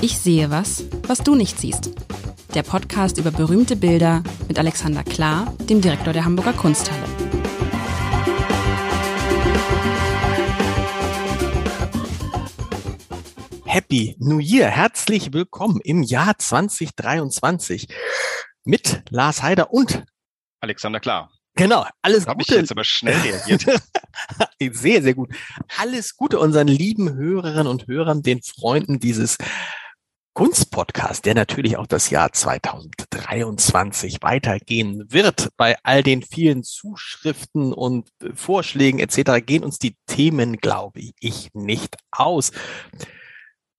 Ich sehe was, was du nicht siehst. Der Podcast über berühmte Bilder mit Alexander Klar, dem Direktor der Hamburger Kunsthalle. Happy New Year. Herzlich willkommen im Jahr 2023 mit Lars Heider und Alexander Klar. Genau, alles Habe ich Gute. jetzt aber schnell reagiert. sehr, sehr gut. Alles Gute unseren lieben Hörerinnen und Hörern, den Freunden dieses Kunstpodcast, der natürlich auch das Jahr 2023 weitergehen wird. Bei all den vielen Zuschriften und Vorschlägen etc. gehen uns die Themen, glaube ich, nicht aus.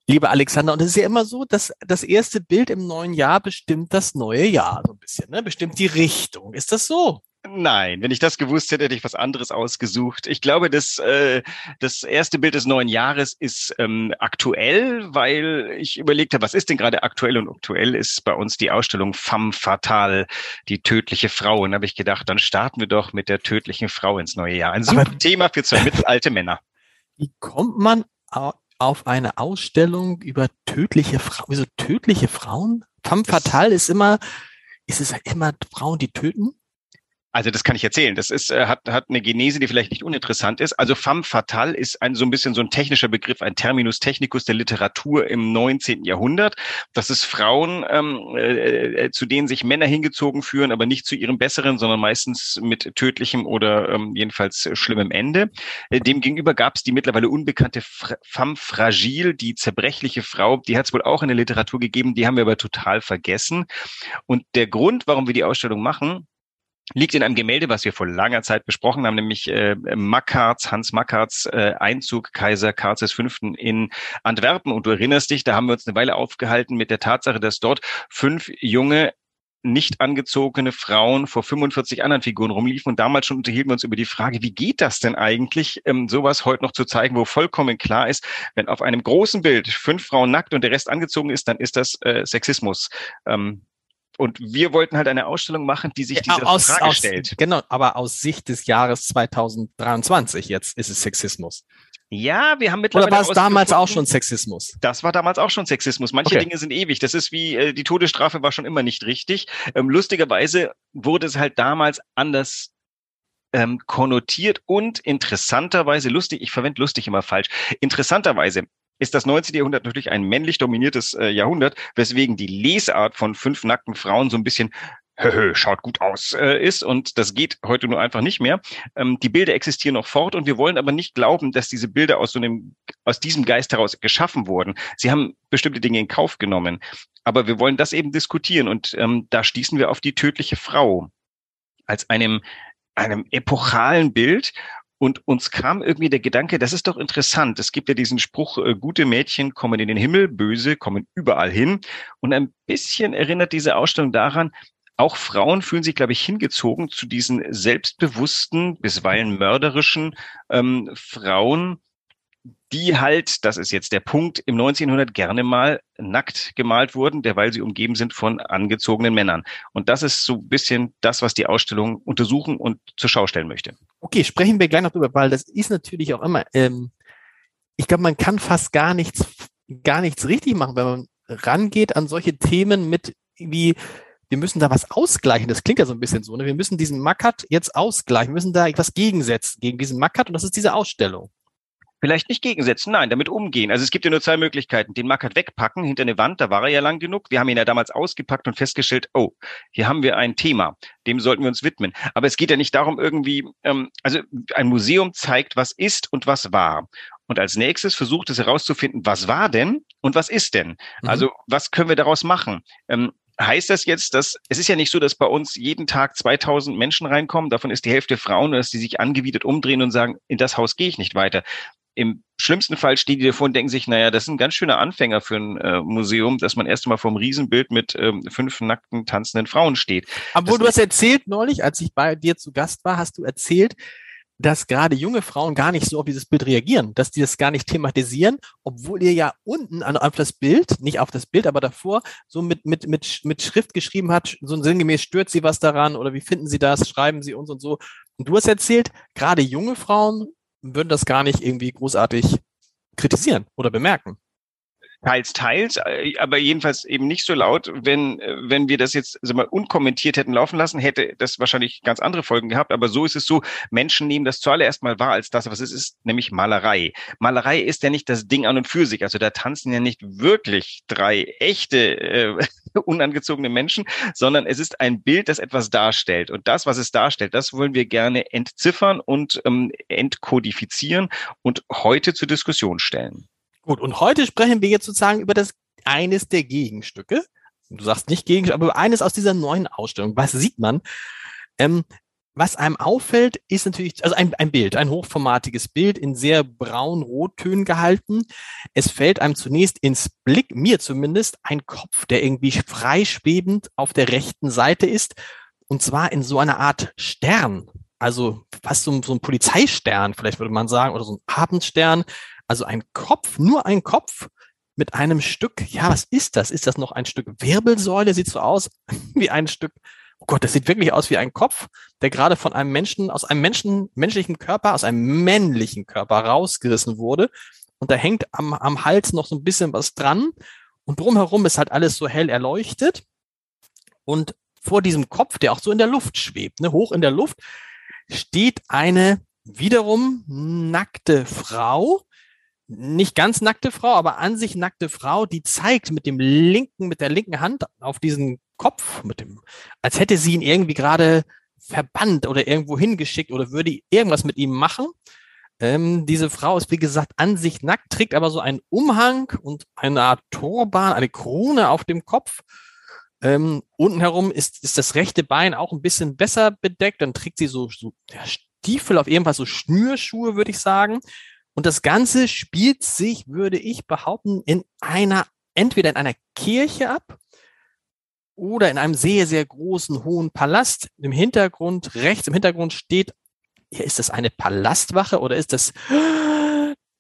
Lieber Alexander, und es ist ja immer so, dass das erste Bild im neuen Jahr bestimmt das neue Jahr so ein bisschen, ne? bestimmt die Richtung. Ist das so? Nein, wenn ich das gewusst hätte, hätte ich was anderes ausgesucht. Ich glaube, das, äh, das erste Bild des neuen Jahres ist ähm, aktuell, weil ich überlegt habe, was ist denn gerade aktuell? Und aktuell ist bei uns die Ausstellung Femme Fatale, die tödliche Frau. Und da habe ich gedacht, dann starten wir doch mit der tödlichen Frau ins neue Jahr. Ein super Aber- Thema für zwei mittelalte Männer. Wie kommt man au- auf eine Ausstellung über tödliche Frauen? Wieso tödliche Frauen? Femme fatale ist immer, ist es immer Frauen, die töten? Also das kann ich erzählen. Das ist, äh, hat, hat eine Genese, die vielleicht nicht uninteressant ist. Also femme fatale ist ein so ein bisschen so ein technischer Begriff, ein Terminus technicus der Literatur im 19. Jahrhundert. Das ist Frauen, ähm, äh, äh, zu denen sich Männer hingezogen führen, aber nicht zu ihrem Besseren, sondern meistens mit tödlichem oder ähm, jedenfalls schlimmem Ende. Äh, Demgegenüber gab es die mittlerweile unbekannte Fra femme fragile, die zerbrechliche Frau. Die hat es wohl auch in der Literatur gegeben, die haben wir aber total vergessen. Und der Grund, warum wir die Ausstellung machen, liegt in einem Gemälde, was wir vor langer Zeit besprochen haben, nämlich äh, Mackarts, Hans Mackarts äh, Einzug Kaiser Karls V. in Antwerpen. Und du erinnerst dich, da haben wir uns eine Weile aufgehalten mit der Tatsache, dass dort fünf junge nicht angezogene Frauen vor 45 anderen Figuren rumliefen. Und damals schon unterhielten wir uns über die Frage, wie geht das denn eigentlich, ähm, sowas heute noch zu zeigen, wo vollkommen klar ist, wenn auf einem großen Bild fünf Frauen nackt und der Rest angezogen ist, dann ist das äh, Sexismus. Ähm, und wir wollten halt eine Ausstellung machen, die sich dieser aus, Frage aus, stellt. Genau, aber aus Sicht des Jahres 2023 jetzt ist es Sexismus. Ja, wir haben mittlerweile Oder war es damals auch schon Sexismus? Das war damals auch schon Sexismus. Manche Okay. Dinge sind ewig. Das ist wie äh, die Todesstrafe war schon immer nicht richtig. Ähm, lustigerweise wurde es halt damals anders ähm, konnotiert und interessanterweise lustig. Ich verwende lustig immer falsch. Interessanterweise ist das 19. Jahrhundert natürlich ein männlich dominiertes äh, Jahrhundert, weswegen die Lesart von fünf nackten Frauen so ein bisschen Höhö, schaut gut aus äh, ist und das geht heute nur einfach nicht mehr. Ähm, die Bilder existieren noch fort und wir wollen aber nicht glauben, dass diese Bilder aus so einem aus diesem Geist heraus geschaffen wurden. Sie haben bestimmte Dinge in Kauf genommen, aber wir wollen das eben diskutieren und ähm, da stießen wir auf die tödliche Frau als einem einem epochalen Bild und uns kam irgendwie der Gedanke, das ist doch interessant. Es gibt ja diesen Spruch, äh, gute Mädchen kommen in den Himmel, böse kommen überall hin. Und ein bisschen erinnert diese Ausstellung daran, auch Frauen fühlen sich, glaube ich, hingezogen zu diesen selbstbewussten, bisweilen mörderischen ähm, Frauen, die halt, das ist jetzt der Punkt, im 1900 gerne mal nackt gemalt wurden, derweil sie umgeben sind von angezogenen Männern. Und das ist so ein bisschen das, was die Ausstellung untersuchen und zur Schau stellen möchte. Okay, sprechen wir gleich noch drüber, weil das ist natürlich auch immer, ähm, ich glaube, man kann fast gar nichts, gar nichts richtig machen, wenn man rangeht an solche Themen mit wie, wir müssen da was ausgleichen. Das klingt ja so ein bisschen so, ne? Wir müssen diesen Mackert jetzt ausgleichen, wir müssen da etwas gegensetzen gegen diesen Mackert und das ist diese Ausstellung. Vielleicht nicht gegensetzen, nein, damit umgehen. Also es gibt ja nur zwei Möglichkeiten. Den Mackert wegpacken hinter eine Wand, da war er ja lang genug. Wir haben ihn ja damals ausgepackt und festgestellt, oh, hier haben wir ein Thema, dem sollten wir uns widmen. Aber es geht ja nicht darum, irgendwie, ähm, also ein Museum zeigt, was ist und was war. Und als nächstes versucht es herauszufinden, was war denn und was ist denn? Mhm. Also was können wir daraus machen? Ähm, heißt das jetzt, dass es ist ja nicht so, dass bei uns jeden Tag 2000 Menschen reinkommen, davon ist die Hälfte Frauen, dass die sich angewidert umdrehen und sagen, in das Haus gehe ich nicht weiter. Im schlimmsten Fall stehen die davor und denken sich, naja, das ist ein ganz schöner Anfänger für ein äh, Museum, dass man erst einmal vor einem Riesenbild mit ähm, fünf nackten, tanzenden Frauen steht. Obwohl Das- du hast erzählt neulich, als ich bei dir zu Gast war, hast du erzählt, dass gerade junge Frauen gar nicht so auf dieses Bild reagieren, dass die das gar nicht thematisieren, obwohl ihr ja unten an, auf das Bild, nicht auf das Bild, aber davor so mit, mit, mit, mit Schrift geschrieben hat, so ein sinngemäß stört sie was daran oder wie finden sie das, schreiben sie uns und so. Und du hast erzählt, gerade junge Frauen würden das gar nicht irgendwie großartig kritisieren oder bemerken. Teils, teils, äh, aber jedenfalls eben nicht so laut. Wenn, äh, wenn wir das jetzt also mal unkommentiert hätten laufen lassen, hätte das wahrscheinlich ganz andere Folgen gehabt. Aber so ist es so, Menschen nehmen das zuallererst mal wahr als das, was es ist, nämlich Malerei. Malerei ist ja nicht das Ding an und für sich. Also da tanzen ja nicht wirklich drei echte, äh, unangezogene Menschen, sondern es ist ein Bild, das etwas darstellt. Und das, was es darstellt, das wollen wir gerne entziffern und ähm, entkodifizieren und heute zur Diskussion stellen. Gut, und heute sprechen wir jetzt sozusagen über das eines der Gegenstücke. Du sagst nicht Gegenstück, aber eines aus dieser neuen Ausstellung. Was sieht man? Ähm, was einem auffällt, ist natürlich, also ein, ein Bild, ein hochformatiges Bild in sehr braun-rottönen gehalten. Es fällt einem zunächst ins Blick, mir zumindest, ein Kopf, der irgendwie freischwebend auf der rechten Seite ist. Und zwar in so einer Art Stern. Also fast so, so ein Polizeistern, vielleicht würde man sagen, oder so ein Abendstern, also ein Kopf, nur ein Kopf mit einem Stück, ja, was ist das? Ist das noch ein Stück Wirbelsäule? Sieht so aus wie ein Stück, oh Gott, das sieht wirklich aus wie ein Kopf, der gerade von einem Menschen, aus einem Menschen, menschlichen Körper, aus einem männlichen Körper rausgerissen wurde. Und da hängt am, am Hals noch so ein bisschen was dran. Und drumherum ist halt alles so hell erleuchtet. Und vor diesem Kopf, der auch so in der Luft schwebt, ne, hoch in der Luft, steht eine wiederum nackte Frau, nicht ganz nackte Frau, aber an sich nackte Frau, die zeigt mit dem linken, mit der linken Hand auf diesen Kopf, mit dem, als hätte sie ihn irgendwie gerade verbannt oder irgendwo hingeschickt oder würde irgendwas mit ihm machen. Ähm, diese Frau ist, wie gesagt, an sich nackt, trägt aber so einen Umhang und eine Art Turban, eine Krone auf dem Kopf. Ähm, unten herum ist, ist das rechte Bein auch ein bisschen besser bedeckt. Dann trägt sie so, so ja, Stiefel, auf jeden Fall so Schnürschuhe, würde ich sagen. Und das Ganze spielt sich, würde ich behaupten, in einer, entweder in einer Kirche ab oder in einem sehr, sehr großen, hohen Palast. Im Hintergrund, rechts im Hintergrund steht, ist das eine Palastwache oder ist das,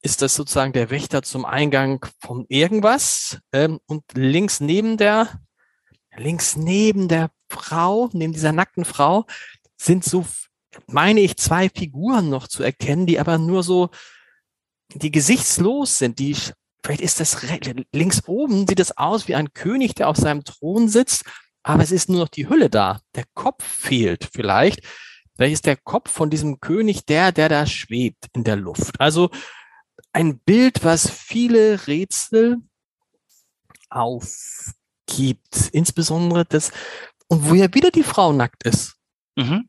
ist das sozusagen der Wächter zum Eingang von irgendwas? Ähm, und links neben der, links neben der Frau, neben dieser nackten Frau, sind so, meine ich, zwei Figuren noch zu erkennen, die aber nur so die gesichtslos sind, die vielleicht ist das links oben sieht es aus wie ein König, der auf seinem Thron sitzt, aber es ist nur noch die Hülle da. Der Kopf fehlt vielleicht. Vielleicht ist der Kopf von diesem König der, der da schwebt in der Luft. Also ein Bild, was viele Rätsel aufgibt, insbesondere das, und wo ja wieder die Frau nackt ist. Mhm.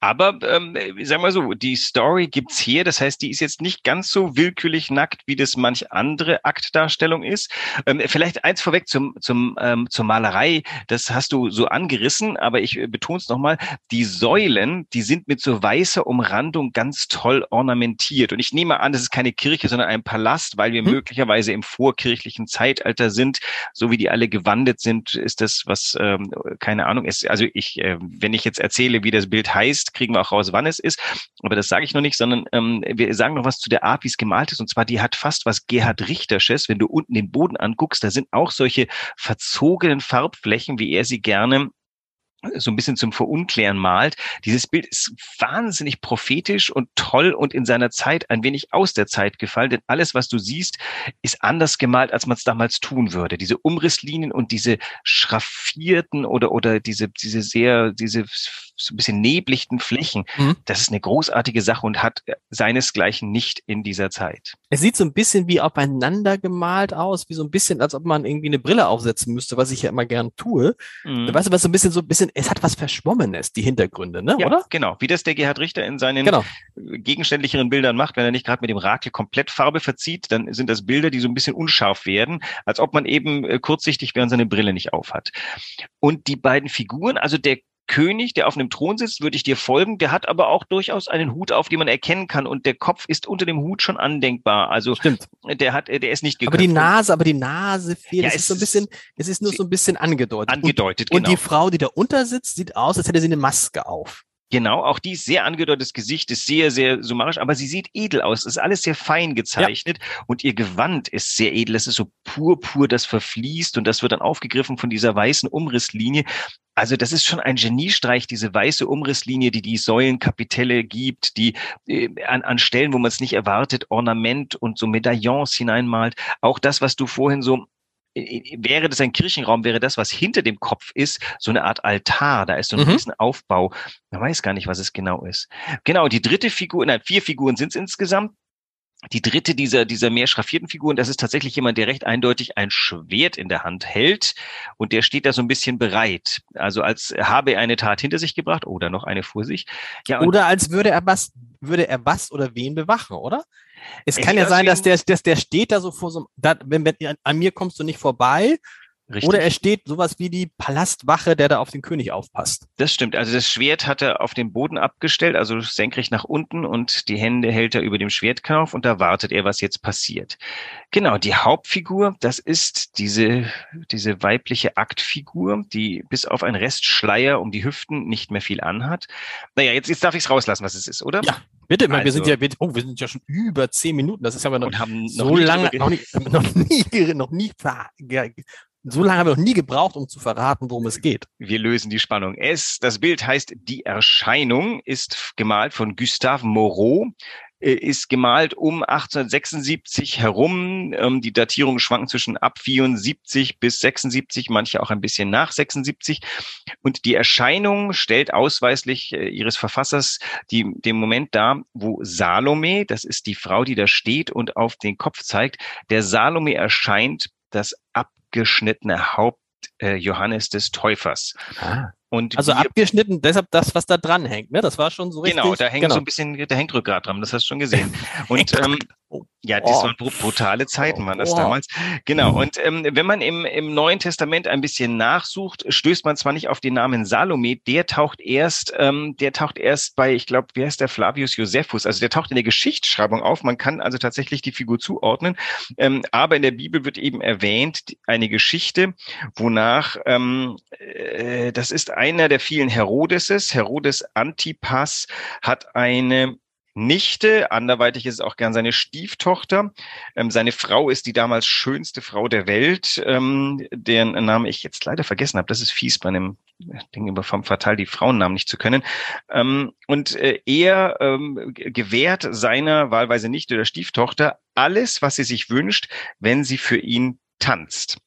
Aber ähm, sagen wir so, die Story gibt's hier. Das heißt, die ist jetzt nicht ganz so willkürlich nackt, wie das manch andere Aktdarstellung ist. Ähm, vielleicht eins vorweg zum, zum, ähm, zur Malerei. Das hast du so angerissen, aber ich äh, betone es nochmal. Die Säulen, die sind mit so weißer Umrandung ganz toll ornamentiert. Und ich nehme an, das ist keine Kirche, sondern ein Palast, weil wir hm. möglicherweise im vorkirchlichen Zeitalter sind. So wie die alle gewandet sind, ist das was, ähm, keine Ahnung, ist. Also ich, äh, wenn ich jetzt erzähle, wie das Bild heißt, ist, kriegen wir auch raus, wann es ist. Aber das sage ich noch nicht, sondern ähm, wir sagen noch was zu der Art, wie es gemalt ist. Und zwar, die hat fast was Gerhard Richtersches. Wenn du unten den Boden anguckst, da sind auch solche verzogenen Farbflächen, wie er sie gerne so ein bisschen zum Verunklären malt. Dieses Bild ist wahnsinnig prophetisch und toll und in seiner Zeit ein wenig aus der Zeit gefallen, denn alles, was du siehst, ist anders gemalt, als man es damals tun würde. Diese Umrisslinien und diese schraffierten oder, oder diese, diese sehr, diese so ein bisschen neblichten Flächen, mhm. das ist eine großartige Sache und hat seinesgleichen nicht in dieser Zeit. Es sieht so ein bisschen wie aufeinander gemalt aus, wie so ein bisschen, als ob man irgendwie eine Brille aufsetzen müsste, was ich ja immer gern tue. Mhm. Weißt du, was so ein bisschen, so ein bisschen, es hat was Verschwommenes, die Hintergründe, ne? Ja, oder? Genau, wie das der Gerhard Richter in seinen genau. gegenständlicheren Bildern macht, wenn er nicht gerade mit dem Rakel komplett Farbe verzieht, dann sind das Bilder, die so ein bisschen unscharf werden, als ob man eben äh, kurzsichtig, während seine Brille nicht aufhat. Und die beiden Figuren, also der König, der auf einem Thron sitzt, würde ich dir folgen. Der hat aber auch durchaus einen Hut auf, den man erkennen kann. Und der Kopf ist unter dem Hut schon andenkbar. Also Stimmt. der hat, der ist nicht geköpft. Aber die Nase, aber die Nase fehlt. Ja, es ist so ein bisschen, es ist nur so ein bisschen angedeutet. Angedeutet, und, genau. Und die Frau, die da unter sitzt, sieht aus, als hätte sie eine Maske auf. Genau, auch die sehr angedeutete Gesicht, ist sehr, sehr summarisch, aber sie sieht edel aus. ist alles sehr fein gezeichnet ja. und ihr Gewand ist sehr edel. Es ist so purpur, das verfließt und das wird dann aufgegriffen von dieser weißen Umrisslinie. Also das ist schon ein Geniestreich, diese weiße Umrisslinie, die die Säulenkapitelle gibt, die äh, an, an Stellen, wo man es nicht erwartet, Ornament und so Medaillons hineinmalt. Auch das, was du vorhin so wäre das ein Kirchenraum, wäre das, was hinter dem Kopf ist, so eine Art Altar. Da ist so ein mhm. riesen Aufbau. Man weiß gar nicht, was es genau ist. Genau, die dritte Figur, nein, vier Figuren sind es insgesamt. Die dritte dieser, dieser mehr schraffierten Figuren, das ist tatsächlich jemand, der recht eindeutig ein Schwert in der Hand hält und der steht da so ein bisschen bereit. Also als habe er eine Tat hinter sich gebracht oder noch eine vor sich. Ja, oder als würde er was, würde er was oder wen bewachen, oder? Es kann ja sein, dass der, dass der steht da so vor so da, wenn, wenn, an mir kommst du nicht vorbei. Richtig. Oder er steht sowas wie die Palastwache, der da auf den König aufpasst. Das stimmt. Also das Schwert hat er auf den Boden abgestellt, also senkrecht nach unten und die Hände hält er über dem Schwertknauf und da wartet er, was jetzt passiert. Genau, die Hauptfigur, das ist diese, diese weibliche Aktfigur, die bis auf einen Restschleier um die Hüften nicht mehr viel anhat. Naja, jetzt, jetzt darf ich es rauslassen, was es ist, oder? Ja, Bitte, also, wir sind ja, oh, wir sind ja schon über zehn Minuten. Das ist aber noch, so lange, noch, nie, noch nie, noch nie, so lange haben wir noch nie gebraucht, um zu verraten, worum es geht. Wir lösen die Spannung. Es, das Bild heißt Die Erscheinung, ist gemalt von Gustave Moreau. Äh, ist gemalt um 1876 herum. Ähm, die Datierungen schwanken zwischen ab 74 bis 76, manche auch ein bisschen nach 76. Und die Erscheinung stellt ausweislich äh, ihres Verfassers die, den Moment dar, wo Salome, das ist die Frau, die da steht und auf den Kopf zeigt, der Salome erscheint das abgeschnittene Haupt äh, Johannes des Täufers. Ah. Und also abgeschnitten, deshalb das, was da dran hängt, ne? Das war schon so genau, richtig. Genau, da hängt genau. so ein bisschen, da hängt Rückgrat dran, das hast du schon gesehen. Und ähm. Ja, das oh. waren brutale Zeiten, waren das oh. damals. Genau. Und ähm, wenn man im, im Neuen Testament ein bisschen nachsucht, stößt man zwar nicht auf den Namen Salome, der taucht erst, ähm, der taucht erst bei, ich glaube, wer ist der Flavius Josephus? Also der taucht in der Geschichtsschreibung auf. Man kann also tatsächlich die Figur zuordnen. Ähm, aber in der Bibel wird eben erwähnt eine Geschichte, wonach ähm, äh, das ist einer der vielen Herodeses. Herodes Antipas hat eine Nichte, anderweitig ist es auch gern seine Stieftochter. Ähm, seine Frau ist die damals schönste Frau der Welt, ähm, deren Namen ich jetzt leider vergessen habe. Das ist fies bei einem Ding über vom Fatal die Frauennamen nicht zu können. Ähm, und äh, er ähm, gewährt seiner wahlweise Nichte oder Stieftochter alles, was sie sich wünscht, wenn sie für ihn tanzt.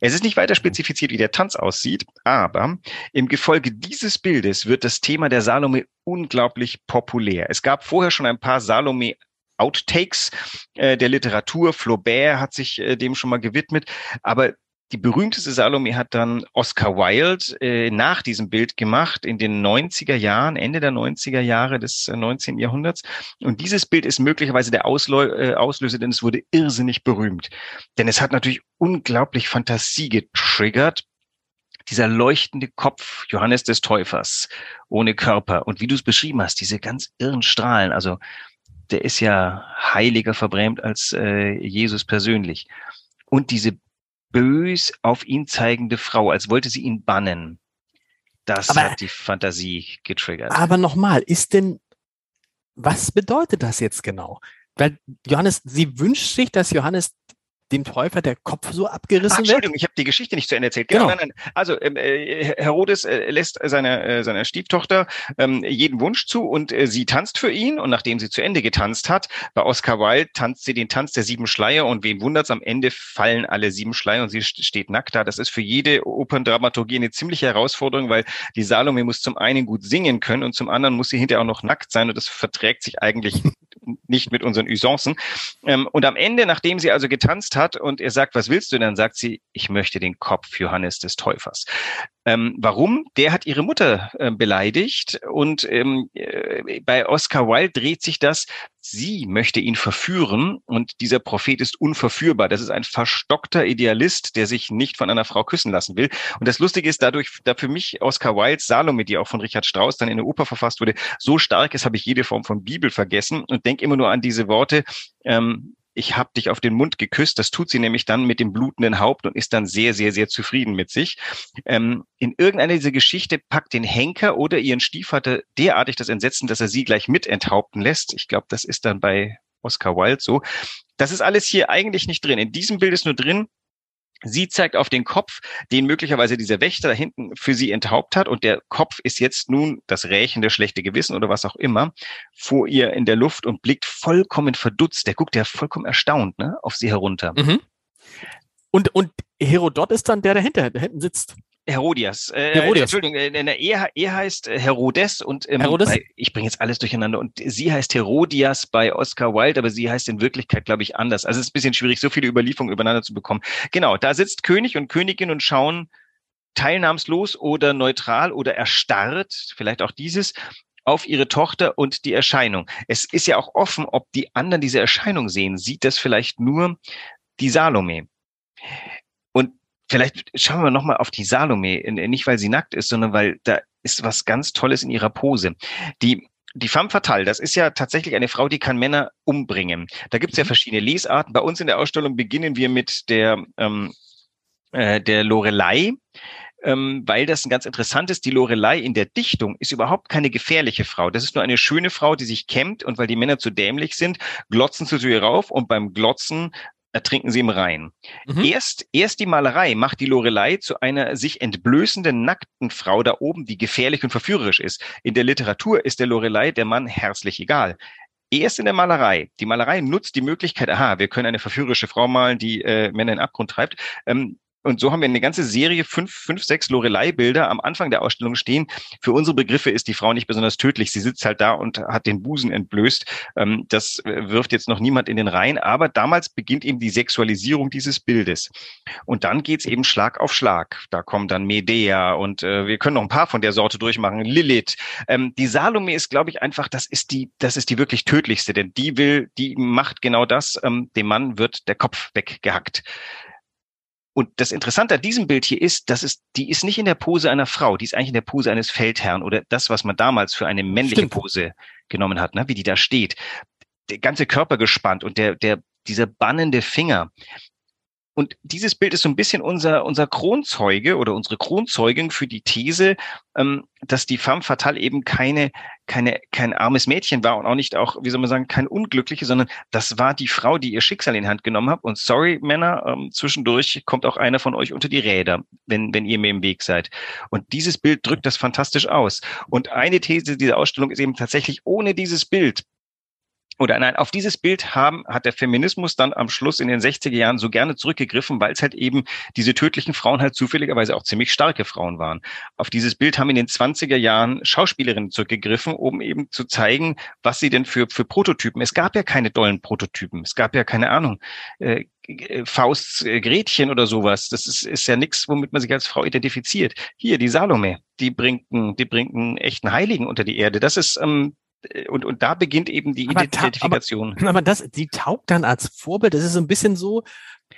Es ist nicht weiter spezifiziert, wie der Tanz aussieht, aber im Gefolge dieses Bildes wird das Thema der Salome unglaublich populär. Es gab vorher schon ein paar Salome Outtakes äh, der Literatur. Flaubert hat sich äh, dem schon mal gewidmet. Aber die berühmteste Salome hat dann Oscar Wilde äh, nach diesem Bild gemacht in den 90er Jahren, Ende der 90er Jahre des äh, 19. Jahrhunderts. Und dieses Bild ist möglicherweise der Auslö äh, Auslöser, denn es wurde irrsinnig berühmt. Denn es hat natürlich unglaublich Fantasie getriggert. Dieser leuchtende Kopf Johannes des Täufers ohne Körper. Und wie du es beschrieben hast, diese ganz irren Strahlen. Also der ist ja heiliger verbrämt als äh, Jesus persönlich. Und diese bös auf ihn zeigende Frau, als wollte sie ihn bannen. Das aber, hat die Fantasie getriggert. Aber nochmal, ist denn, was bedeutet das jetzt genau? Weil Johannes, sie wünscht sich, dass Johannes dem Täufer der Kopf so abgerissen Ach, Entschuldigung, wird? ich habe die Geschichte nicht zu Ende erzählt. Genau, genau. Nein, nein. Also ähm, äh, Herodes äh, lässt seiner äh, seiner Stieftochter ähm, jeden Wunsch zu und äh, sie tanzt für ihn und nachdem sie zu Ende getanzt hat, bei Oscar Wilde tanzt sie den Tanz der sieben Schleier und wen wundert's, am Ende fallen alle sieben Schleier und sie steht nackt da. Das ist für jede Operndramaturgie eine ziemliche Herausforderung, weil die Salome muss zum einen gut singen können und zum anderen muss sie hinterher auch noch nackt sein und das verträgt sich eigentlich nicht mit unseren Usancen. Ähm, und am Ende, nachdem sie also getanzt hat und er sagt, was willst du? Dann sagt sie, ich möchte den Kopf Johannes des Täufers. Ähm, warum? Der hat ihre Mutter äh, beleidigt und ähm, äh, bei Oscar Wilde dreht sich das, sie möchte ihn verführen und dieser Prophet ist unverführbar. Das ist ein verstockter Idealist, der sich nicht von einer Frau küssen lassen will. Und das Lustige ist, dadurch, da für mich Oscar Wildes Salome, die auch von Richard Strauss dann in der Oper verfasst wurde, so stark ist, habe ich jede Form von Bibel vergessen und denke immer nur an diese Worte, ähm, ich habe dich auf den Mund geküsst. Das tut sie nämlich dann mit dem blutenden Haupt und ist dann sehr, sehr, sehr zufrieden mit sich. Ähm, in irgendeiner dieser Geschichte packt den Henker oder ihren Stiefvater derartig das Entsetzen, dass er sie gleich mit enthaupten lässt. Ich glaube, das ist dann bei Oscar Wilde so. Das ist alles hier eigentlich nicht drin. In diesem Bild ist nur drin, Sie zeigt auf den Kopf, den möglicherweise dieser Wächter da hinten für sie enthaupt hat. Und der Kopf ist jetzt nun das rächende schlechte Gewissen oder was auch immer vor ihr in der Luft und blickt vollkommen verdutzt. Der guckt ja vollkommen erstaunt ne, auf sie herunter. Mhm. Und, und Herodot ist dann der, der hinter, der hinten sitzt. Herodias. Äh, Herodias. Entschuldigung, äh, er, er heißt äh, Herodes und ähm, Herodes? Bei, ich bringe jetzt alles durcheinander und sie heißt Herodias bei Oscar Wilde, aber sie heißt in Wirklichkeit, glaube ich, anders. Also es ist ein bisschen schwierig, so viele Überlieferungen übereinander zu bekommen. Genau, da sitzt König und Königin und schauen teilnahmslos oder neutral oder erstarrt, vielleicht auch dieses, auf ihre Tochter und die Erscheinung. Es ist ja auch offen, ob die anderen diese Erscheinung sehen. Sieht das vielleicht nur die Salome? Vielleicht schauen wir nochmal auf die Salome, nicht weil sie nackt ist, sondern weil da ist was ganz Tolles in ihrer Pose. Die die femme fatale, das ist ja tatsächlich eine Frau, die kann Männer umbringen. Da gibt es ja mhm. verschiedene Lesarten. Bei uns in der Ausstellung beginnen wir mit der, ähm, äh, der Lorelei, ähm, weil das ein ganz interessant ist. Die Lorelei in der Dichtung ist überhaupt keine gefährliche Frau. Das ist nur eine schöne Frau, die sich kämmt und weil die Männer zu dämlich sind, glotzen sie zu ihr rauf und beim Glotzen ertrinken sie im Rhein. Mhm. Erst, erst die Malerei macht die Lorelei zu einer sich entblößenden, nackten Frau da oben, die gefährlich und verführerisch ist. In der Literatur ist der Lorelei der Mann herzlich egal. Erst in der Malerei. Die Malerei nutzt die Möglichkeit, aha, wir können eine verführerische Frau malen, die äh, Männer in den Abgrund treibt. Ähm, und so haben wir eine ganze Serie, fünf, fünf sechs Lorelei-Bilder am Anfang der Ausstellung stehen. Für unsere Begriffe ist die Frau nicht besonders tödlich. Sie sitzt halt da und hat den Busen entblößt. Ähm, das äh, wirft jetzt noch niemand in den Reihen. Aber damals beginnt eben die Sexualisierung dieses Bildes. Und dann geht's eben Schlag auf Schlag. Da kommt dann Medea und äh, wir können noch ein paar von der Sorte durchmachen. Lilith. Ähm, die Salome ist, glaube ich, einfach, das ist die, das ist die wirklich tödlichste, denn die will, die macht genau das. Ähm, dem Mann wird der Kopf weggehackt. Und das Interessante an diesem Bild hier ist, dass es, die ist nicht in der Pose einer Frau, die ist eigentlich in der Pose eines Feldherrn oder das, was man damals für eine männliche Stimmt. Pose genommen hat, ne? wie die da steht. Der ganze Körper gespannt und der, der, dieser bannende Finger. Und dieses Bild ist so ein bisschen unser, unser Kronzeuge oder unsere Kronzeugin für die These, ähm, dass die femme fatale eben keine, keine, kein armes Mädchen war und auch nicht auch, wie soll man sagen, kein Unglückliche, sondern das war die Frau, die ihr Schicksal in Hand genommen hat. Und sorry, Männer, ähm, zwischendurch kommt auch einer von euch unter die Räder, wenn, wenn ihr mir im Weg seid. Und dieses Bild drückt das fantastisch aus. Und eine These dieser Ausstellung ist eben tatsächlich, ohne dieses Bild oder nein, auf dieses Bild haben, hat der Feminismus dann am Schluss in den 60er Jahren so gerne zurückgegriffen, weil es halt eben diese tödlichen Frauen halt zufälligerweise auch ziemlich starke Frauen waren. Auf dieses Bild haben in den 20er Jahren Schauspielerinnen zurückgegriffen, um eben zu zeigen, was sie denn für, für Prototypen. Es gab ja keine dollen Prototypen. Es gab ja keine Ahnung. Äh, Fausts äh, Gretchen oder sowas. Das ist, ist ja nichts, womit man sich als Frau identifiziert. Hier, die Salome, die bringt, einen, die bringt einen echten Heiligen unter die Erde. Das ist ähm, äh, und, und da beginnt eben die aber Identifikation. Aber, aber das, die taugt dann als Vorbild. Das ist so ein bisschen so,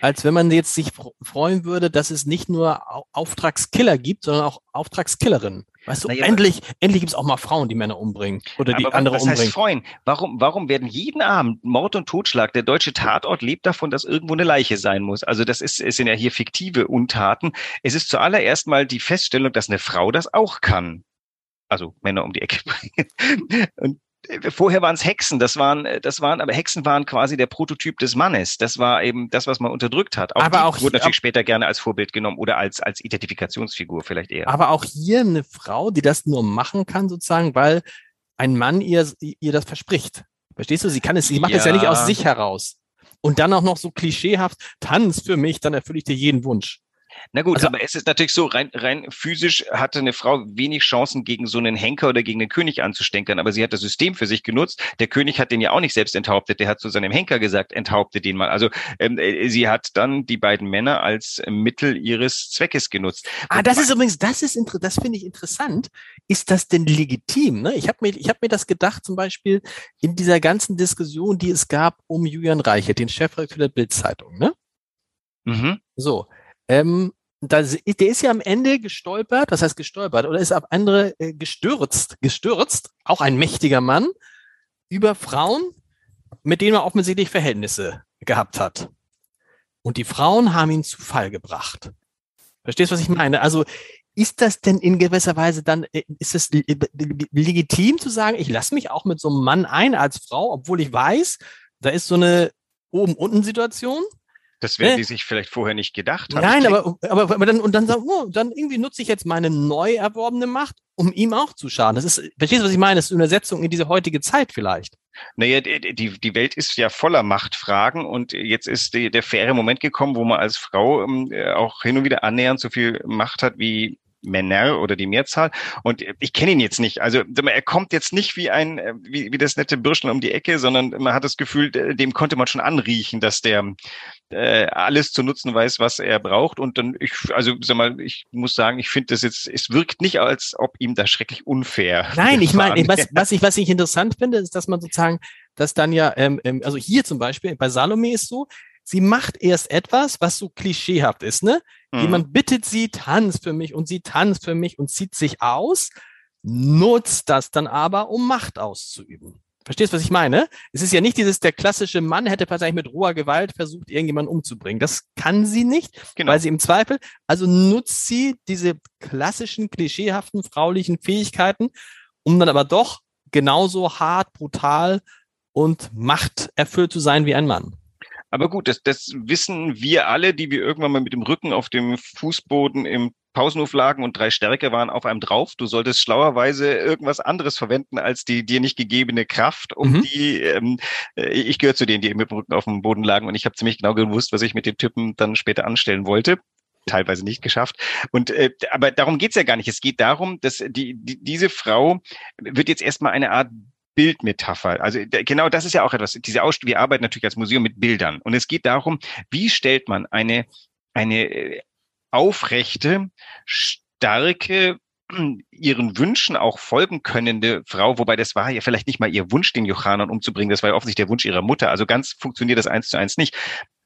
als wenn man jetzt sich freuen würde, dass es nicht nur Auftragskiller gibt, sondern auch Auftragskillerinnen. Weißt du, naja, endlich, endlich gibt es auch mal Frauen, die Männer umbringen oder die andere was umbringen. Heißt freuen? Warum, warum werden jeden Abend Mord und Totschlag, der deutsche Tatort lebt davon, dass irgendwo eine Leiche sein muss. Also das ist, es sind ja hier fiktive Untaten. Es ist zuallererst mal die Feststellung, dass eine Frau das auch kann also Männer um die Ecke bringen. Und äh, vorher waren es Hexen, das waren, äh, das waren, aber Hexen waren quasi der Prototyp des Mannes. Das war eben das, was man unterdrückt hat. Auch aber auch wurde natürlich später gerne als Vorbild genommen oder als, als Identifikationsfigur vielleicht eher. Aber auch hier eine Frau, die das nur machen kann, sozusagen, weil ein Mann ihr, ihr das verspricht. Verstehst du? Sie kann es, sie macht es ja. ja nicht aus sich heraus. Und dann auch noch so klischeehaft, tanz für mich, dann erfülle ich dir jeden Wunsch. Na gut, also, aber es ist natürlich so, rein, rein physisch hatte eine Frau wenig Chancen, gegen so einen Henker oder gegen den König anzustenkern, aber sie hat das System für sich genutzt. Der König hat den ja auch nicht selbst enthauptet, der hat zu seinem Henker gesagt, enthaupte den mal. Also ähm, äh, sie hat dann die beiden Männer als Mittel ihres Zweckes genutzt. Ah, das ist übrigens, das ist das finde ich interessant. Ist das denn legitim? Ne? Ich habe mir, ich mir das gedacht, zum Beispiel in dieser ganzen Diskussion, die es gab um Julian Reiche, den Chefredakteur der Bildzeitung. Ne? Mhm. So, ähm, da, der ist ja am Ende gestolpert, was heißt gestolpert, oder ist ab andere äh, gestürzt, gestürzt, auch ein mächtiger Mann, über Frauen, mit denen er offensichtlich Verhältnisse gehabt hat. Und die Frauen haben ihn zu Fall gebracht. Verstehst du, was ich meine? Also ist das denn in gewisser Weise dann, äh, ist es legitim zu sagen, ich lasse mich auch mit so einem Mann ein als Frau, obwohl ich weiß, da ist so eine Oben-Unten-Situation? Das werden ne? die sich vielleicht vorher nicht gedacht haben. Nein, aber, aber, aber dann, und dann sagen, oh, dann irgendwie nutze ich jetzt meine neu erworbene Macht, um ihm auch zu schaden. Das ist, verstehst du, was ich meine? Das ist eine Übersetzung in diese heutige Zeit vielleicht. Naja, die, die Welt ist ja voller Machtfragen und jetzt ist die, der faire Moment gekommen, wo man als Frau ähm, auch hin und wieder annähernd so viel Macht hat wie Männer oder die Mehrzahl. Und ich kenne ihn jetzt nicht. Also er kommt jetzt nicht wie ein, äh, wie, wie das nette Bürschel um die Ecke, sondern man hat das Gefühl, dem konnte man schon anriechen, dass der äh, alles zu nutzen weiß, was er braucht. Und dann, ich, also sag mal, ich muss sagen, ich finde das jetzt, es wirkt nicht, als ob ihm das schrecklich unfair. Nein, ich meine, was, was ich, was ich interessant finde, ist, dass man sozusagen, dass dann ja, ähm, ähm also hier zum Beispiel, bei Salome ist so, sie macht erst etwas, was so klischeehaft ist, ne? Mhm. Jemand bittet sie, tanz für mich und sie tanzt für mich und zieht sich aus, nutzt das dann aber, um Macht auszuüben. Verstehst du, was ich meine? Es ist ja nicht dieses, der klassische Mann hätte wahrscheinlich mit roher Gewalt versucht, irgendjemanden umzubringen. Das kann sie nicht, genau. weil sie im Zweifel, also nutzt sie diese klassischen, klischeehaften fraulichen Fähigkeiten, um dann aber doch genauso hart, brutal und machterfüllt zu sein wie ein Mann. Aber gut, das, das wissen wir alle, die wir irgendwann mal mit dem Rücken auf dem Fußboden im Pausenhof lagen und drei Stärke waren auf einem drauf. Du solltest schlauerweise irgendwas anderes verwenden als die dir nicht gegebene Kraft, um mhm. die, ähm, äh, ich gehöre zu denen, die mit dem Rücken auf dem Boden lagen und ich habe ziemlich genau gewusst, was ich mit den Typen dann später anstellen wollte teilweise nicht geschafft. Und äh, aber darum geht's ja gar nicht. Es geht darum, dass die, die diese Frau wird jetzt erstmal eine Art Bildmetapher. Also genau das ist ja auch etwas. Diese Ausstellung, wir arbeiten natürlich als Museum mit Bildern. Und es geht darum, wie stellt man eine, eine äh, aufrechte, starke, ihren Wünschen auch folgen könnende Frau, wobei das war ja vielleicht nicht mal ihr Wunsch, den Jochanan umzubringen, das war ja offensichtlich der Wunsch ihrer Mutter. Also ganz funktioniert das eins zu eins nicht.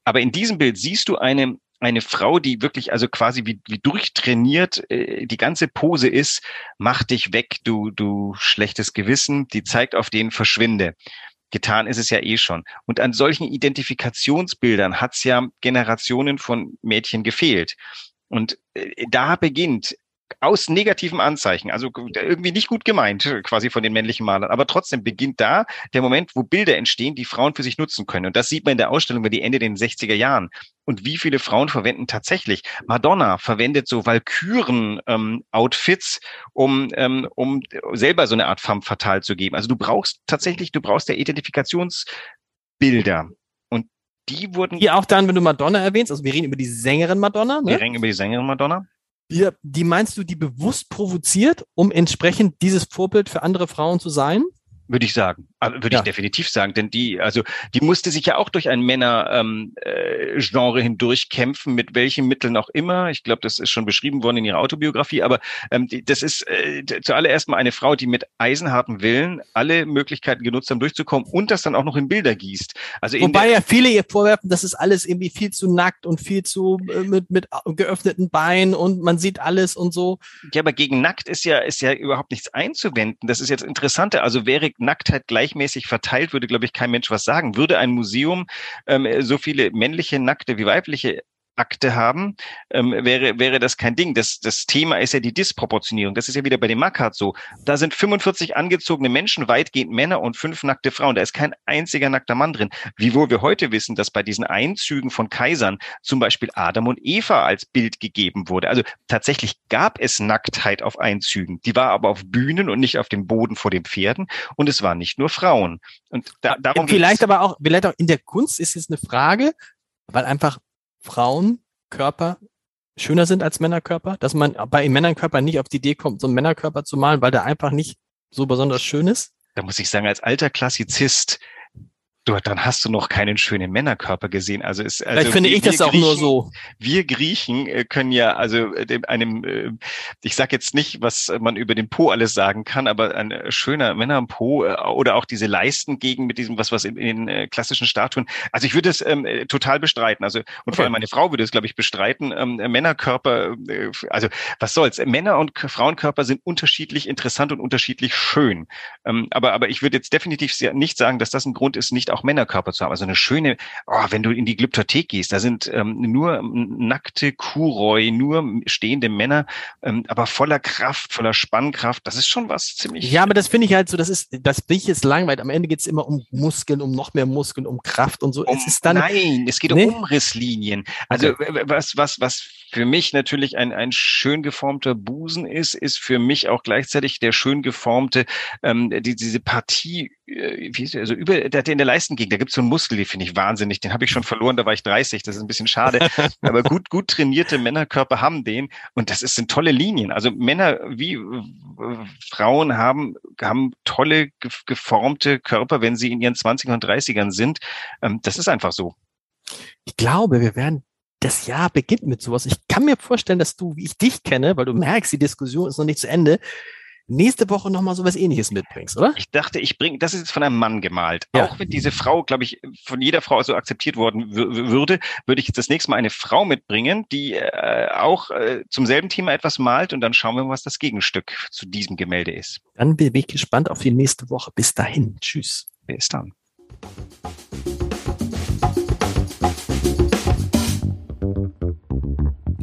Aber in diesem Bild siehst du eine, eine Frau, die wirklich also quasi wie, wie durchtrainiert äh, die ganze Pose ist, mach dich weg, du, du schlechtes Gewissen, die zeigt auf den verschwinde. Getan ist es ja eh schon. Und an solchen Identifikationsbildern hat es ja Generationen von Mädchen gefehlt. Und äh, da beginnt aus negativen Anzeichen, also irgendwie nicht gut gemeint, quasi von den männlichen Malern. Aber trotzdem beginnt da der Moment, wo Bilder entstehen, die Frauen für sich nutzen können. Und das sieht man in der Ausstellung über die Ende den 60er Jahren. Und wie viele Frauen verwenden tatsächlich? Madonna verwendet so Valkyren-Outfits, ähm, um, ähm, um selber so eine Art femme fatale zu geben. Also du brauchst tatsächlich, du brauchst der Identifikationsbilder. Die wurden. Hier auch dann, wenn du Madonna erwähnst, also wir reden über die Sängerin Madonna. Ne? Wir reden über die Sängerin Madonna. Die, die meinst du, die bewusst provoziert, um entsprechend dieses Vorbild für andere Frauen zu sein? Würde ich sagen. Würde ja. ich definitiv sagen, denn die, also die musste sich ja auch durch ein Männer-Genre ähm, äh, hindurch kämpfen, mit welchen Mitteln auch immer. Ich glaube, das ist schon beschrieben worden in ihrer Autobiografie, aber ähm, die, das ist äh, zuallererst mal eine Frau, die mit eisenharten Willen alle Möglichkeiten genutzt haben, durchzukommen und das dann auch noch in Bilder gießt. Also Wobei ja viele ihr vorwerfen, das ist alles irgendwie viel zu nackt und viel zu äh, mit, mit geöffneten Beinen und man sieht alles und so. Ja, aber gegen nackt ist ja, ist ja überhaupt nichts einzuwenden. Das ist jetzt interessanter. Also wäre Nacktheit gleich gleichmäßig verteilt, würde, glaube ich, kein Mensch was sagen. Würde ein Museum ähm, so viele männliche Nackte wie weibliche Akte haben, ähm, wäre, wäre das kein Ding. Das, das Thema ist ja die Disproportionierung. Das ist ja wieder bei dem Makart so. Da sind 45 angezogene Menschen, weitgehend Männer und fünf nackte Frauen. Da ist kein einziger nackter Mann drin. Wiewohl wir heute wissen, dass bei diesen Einzügen von Kaisern zum Beispiel Adam und Eva als Bild gegeben wurde. Also tatsächlich gab es Nacktheit auf Einzügen. Die war aber auf Bühnen und nicht auf dem Boden vor den Pferden. Und es waren nicht nur Frauen. Und da, darum vielleicht aber auch, vielleicht auch in der Kunst ist es eine Frage, weil einfach Frauenkörper schöner sind als Männerkörper, dass man bei Männerkörper nicht auf die Idee kommt, so einen Männerkörper zu malen, weil der einfach nicht so besonders schön ist? Da muss ich sagen, als alter Klassizist du, dann hast du noch keinen schönen Männerkörper gesehen. Also ist, also Vielleicht finde wir, ich das auch nur so. Wir Griechen äh, können ja, also äh, dem, einem, äh, ich sag jetzt nicht, was man über den Po alles sagen kann, aber ein schöner Männerpo oder auch diese Leisten gegen mit diesem, was was in, in den klassischen Statuen. Also ich würde es ähm, total bestreiten. Also und okay. vor allem meine Frau würde es, glaube ich, bestreiten. Ähm, Männerkörper, äh, also was soll's? Männer und Frauenkörper sind unterschiedlich interessant und unterschiedlich schön. Ähm, aber aber ich würde jetzt definitiv nicht sagen, dass das ein Grund ist, nicht auch Männerkörper zu haben. Also eine schöne, oh, wenn du in die Glyptothek gehst, da sind ähm, nur nackte Kuroi, nur stehende Männer, ähm, aber voller Kraft, voller Spannkraft. Das ist schon was ziemlich. Ja, aber das finde ich halt so, das ist, das bin ich jetzt langweilig. Am Ende geht es immer um Muskeln, um noch mehr Muskeln, um Kraft und so. Um, es ist dann, nein, es geht um Umrisslinien. Also okay. was, was, was für mich natürlich ein, ein schön geformter Busen ist, ist für mich auch gleichzeitig der schön geformte, ähm, die, diese Partie, äh, wie ist, also über der, der in der Leisten ging, da gibt es so einen Muskel, den finde ich wahnsinnig, den habe ich schon verloren, da war ich 30, das ist ein bisschen schade. Aber gut, gut trainierte Männerkörper haben den und das ist, sind tolle Linien. Also Männer wie äh, Frauen haben, haben tolle geformte Körper, wenn sie in ihren 20 und 30ern sind. Ähm, das ist einfach so. Ich glaube, wir werden das Jahr beginnt mit sowas. Ich kann mir vorstellen, dass du, wie ich dich kenne, weil du merkst, die Diskussion ist noch nicht zu Ende, nächste Woche nochmal sowas ähnliches mitbringst, oder? Ich dachte, ich bringe, das ist jetzt von einem Mann gemalt. Ja. Auch wenn diese Frau, glaube ich, von jeder Frau so akzeptiert worden würde, würde ich jetzt das nächste Mal eine Frau mitbringen, die äh, auch äh, zum selben Thema etwas malt und dann schauen wir mal, was das Gegenstück zu diesem Gemälde ist. Dann bin ich gespannt auf die nächste Woche. Bis dahin. Tschüss. Bis dann.